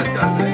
ってね